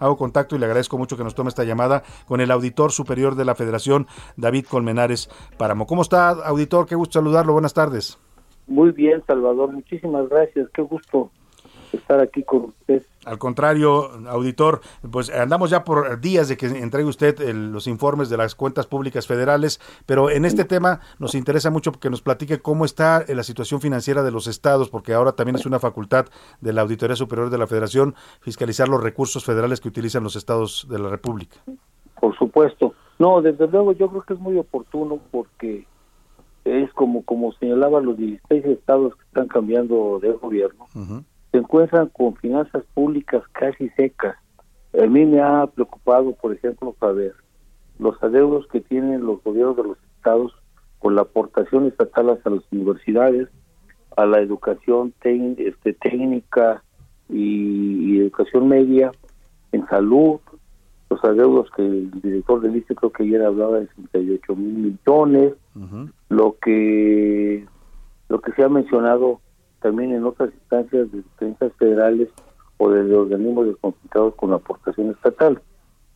Hago contacto y le agradezco mucho que nos tome esta llamada con el auditor superior de la Federación, David Colmenares Páramo. ¿Cómo está, auditor? Qué gusto saludarlo. Buenas tardes. Muy bien, Salvador. Muchísimas gracias. Qué gusto estar aquí con usted. Al contrario, auditor, pues andamos ya por días de que entregue usted los informes de las cuentas públicas federales, pero en este tema nos interesa mucho que nos platique cómo está la situación financiera de los estados, porque ahora también es una facultad de la Auditoría Superior de la Federación fiscalizar los recursos federales que utilizan los estados de la República. Por supuesto. No, desde luego yo creo que es muy oportuno porque es como como señalaba los 16 estados que están cambiando de gobierno se encuentran con finanzas públicas casi secas. A mí me ha preocupado, por ejemplo, saber los adeudos que tienen los gobiernos de los estados con la aportación estatal a las universidades, a la educación este, técnica y, educación media, en salud, los adeudos que el director del ICE creo que ayer hablaba de 68 mil millones, lo que lo que se ha mencionado también en otras instancias de instancias federales o de organismos desconcentrados con aportación estatal.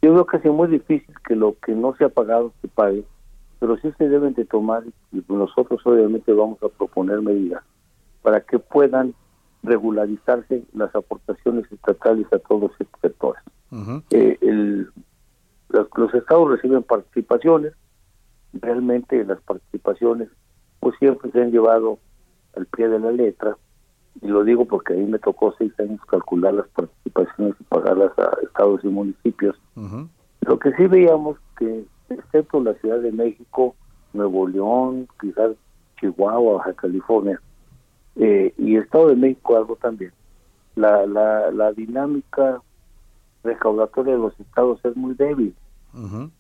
Yo creo que es muy difícil que lo que no se ha pagado se pague, pero sí se deben de tomar y nosotros obviamente vamos a proponer medidas para que puedan regularizarse las aportaciones estatales a todos los sectores. Eh, el, los, los, estados reciben participaciones, realmente las participaciones pues siempre se han llevado al pie de la letra, y lo digo porque ahí me tocó seis años calcular las participaciones y pagarlas a estados y municipios. Lo que sí veíamos que, excepto la Ciudad de México, Nuevo León, quizás Chihuahua, Baja California, eh, y Estado de México algo también, la, la, la dinámica recaudatoria de los estados es muy débil.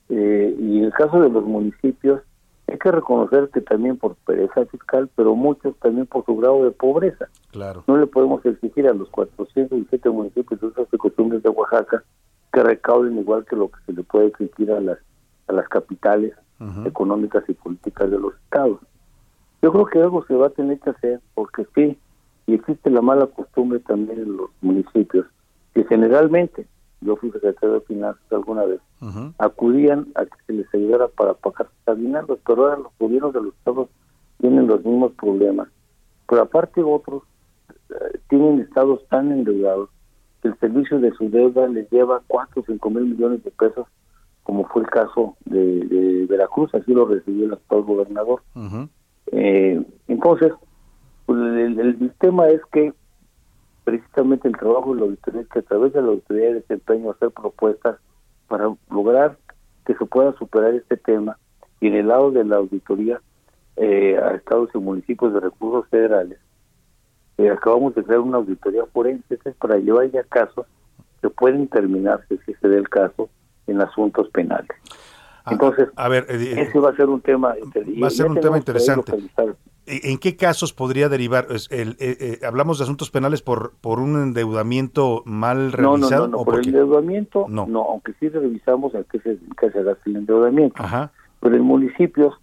eh, y en el caso de los municipios, hay que reconocer que también por pereza fiscal, pero muchos también por su grado de pobreza. Claro. No le podemos exigir a los 407 municipios de esas costumbres de Oaxaca que recauden igual que lo que se le puede exigir a las a las capitales económicas y políticas de los estados. Yo creo que algo se va a tener que hacer porque sí, y existe la mala costumbre también en los municipios, que generalmente yo fui secretario de Finanzas alguna vez, acudían a que se les ayudara para pagar sus aguinaldos, pero ahora los gobiernos de los estados tienen los mismos problemas. Pero aparte otros eh, tienen estados tan endeudados que el servicio de su deuda les lleva 4 o 5 mil millones de pesos, como fue el caso de, Veracruz, así lo recibió el actual gobernador. eh, entonces, pues, el, el tema es que precisamente el trabajo de la auditoría que a través de la auditoría de desempeño hacer propuestas para lograr que se pueda superar este tema y en el lado de la auditoría eh, a estados y municipios de recursos federales eh, acabamos de crear una auditoría forense para llevar ya casos que pueden terminarse si se dé el caso en asuntos penales. Ah, entonces a ver eh, ese va a ser un tema va a ser un tema interesante ¿En qué casos podría derivar? El, eh, eh, ¿Hablamos de asuntos penales por, por un endeudamiento mal realizado? No, no, no, por el endeudamiento, no. aunque sí revisamos a qué se, qué se gasta el endeudamiento. Ajá. Pero en municipios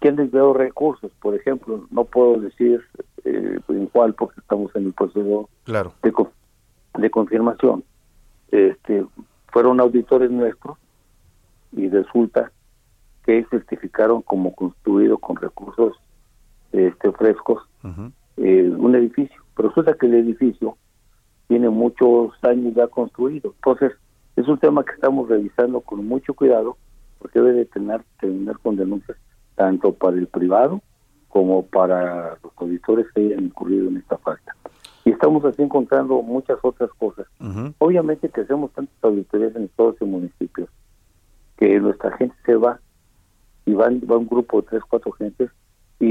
que han desviado recursos, por ejemplo, no puedo decir eh, en cuál porque estamos en el proceso claro. de, de confirmación. Este, fueron auditores nuestros y resulta que certificaron como construido con recursos este, frescos eh, un edificio. Pero resulta que el edificio tiene muchos años ya construido. Entonces, es un tema que estamos revisando con mucho cuidado porque debe de tener, terminar con denuncias tanto para el privado como para los auditores que hayan incurrido en esta falta. Y estamos así encontrando muchas otras cosas. Obviamente que hacemos tantas auditorías en todos los municipios que nuestra gente se va y van, va un grupo de tres, cuatro gentes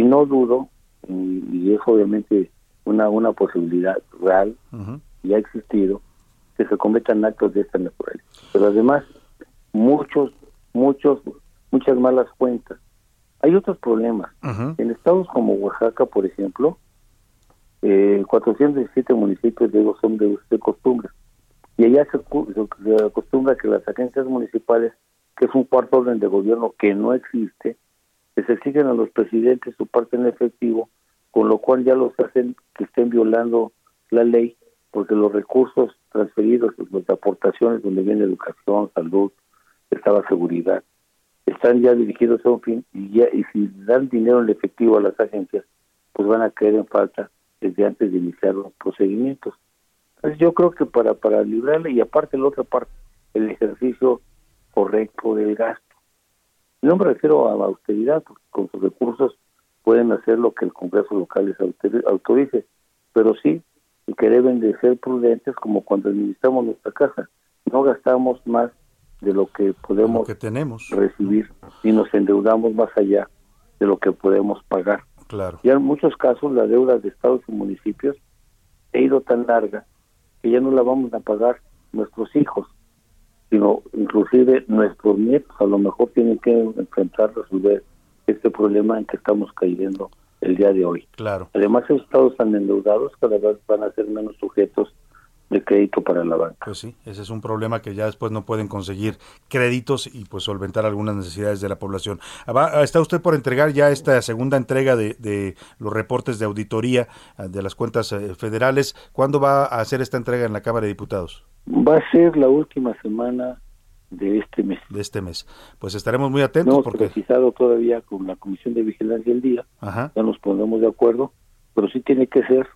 y no dudo, y, es obviamente una, una posibilidad real, y ha existido que se cometan actos de esta naturaleza. Pero además, muchos, muchos, muchas malas cuentas. Hay otros problemas. En estados como Oaxaca, por ejemplo, eh, 417 municipios ellos son de, de costumbre. Y allá se, se, acostumbra que las agencias municipales, que es un cuarto orden de gobierno que no existe, les exigen a los presidentes su parte en efectivo, con lo cual ya los hacen que estén violando la ley, porque los recursos transferidos, las aportaciones donde viene educación, salud, estaba seguridad, están ya dirigidos a un fin y ya y si dan dinero en efectivo a las agencias, pues van a caer en falta desde antes de iniciar los procedimientos. Entonces yo creo que para para librarle y aparte la otra parte, el ejercicio correcto del gasto. No me refiero a la austeridad, porque con sus recursos pueden hacer lo que el Congreso local les autorice, pero sí que deben de ser prudentes como cuando administramos nuestra casa. No gastamos más de lo que podemos que tenemos. recibir y nos endeudamos más allá de lo que podemos pagar. Claro. Y en muchos casos la deuda de estados y municipios ha ido tan larga que ya no la vamos a pagar nuestros hijos, sino inclusive nuestros nietos a lo mejor tienen que enfrentar, resolver este problema en que estamos cayendo el día de hoy. Claro. Además, los estados tan endeudados cada vez van a ser menos sujetos de crédito para la banca. Pues sí, ese es un problema que ya después no pueden conseguir créditos y pues solventar algunas necesidades de la población. ¿Está usted por entregar ya esta segunda entrega de, de los reportes de auditoría ah, de las cuentas eh, federales? ¿Cuándo va a hacer esta entrega en la Cámara de Diputados? Va a ser la última semana de este mes. De este mes. Pues estaremos muy atentos. No porque... precisado todavía con la Comisión de Vigilancia del Día. Ya nos pondremos de acuerdo, pero sí tiene que ser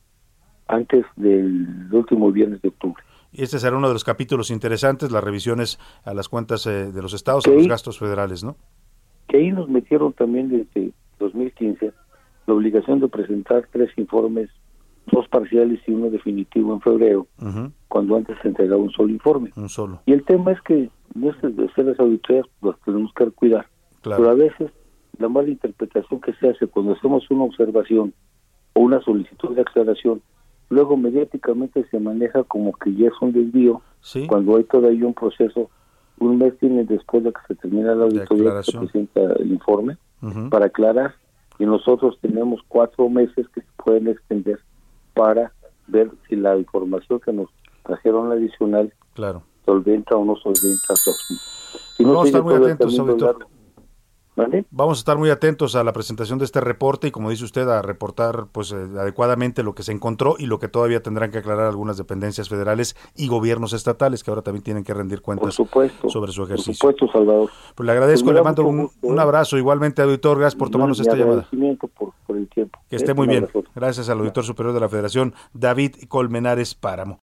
antes del último viernes de octubre. Y este será uno de los capítulos interesantes, las revisiones a las cuentas eh, de los estados, a los gastos federales, ¿no? Que ahí nos metieron también desde 2015 la obligación de presentar tres informes, dos parciales y uno definitivo en febrero, cuando antes se entregaba un solo informe. Un solo. Y el tema es que no es de hacer las auditorías, las tenemos que cuidar. Claro. Pero a veces la mala interpretación que se hace cuando hacemos una observación o una solicitud de aclaración luego mediáticamente se maneja como que ya es un desvío, ¿Sí? cuando hay todavía un proceso, un mes tiene después de que se termina la auditoría, se presenta el informe uh -huh. para aclarar, y nosotros tenemos cuatro meses que se pueden extender para ver si la información que nos trajeron adicional claro. solventa o no solventa. Si no, a estar muy atentos, auditor. ¿Vale? Vamos a estar muy atentos a la presentación de este reporte y como dice usted a reportar pues eh, adecuadamente lo que se encontró y lo que todavía tendrán que aclarar algunas dependencias federales y gobiernos estatales que ahora también tienen que rendir cuentas supuesto, sobre su ejercicio. Por supuesto, Salvador. Pues le agradezco, pues le mando un, un, abrazo igualmente auditor, gracias por tomarnos esta llamada. Por, por el tiempo. Que esté muy bien. Gracias al auditor superior de la Federación, David Colmenares Páramo.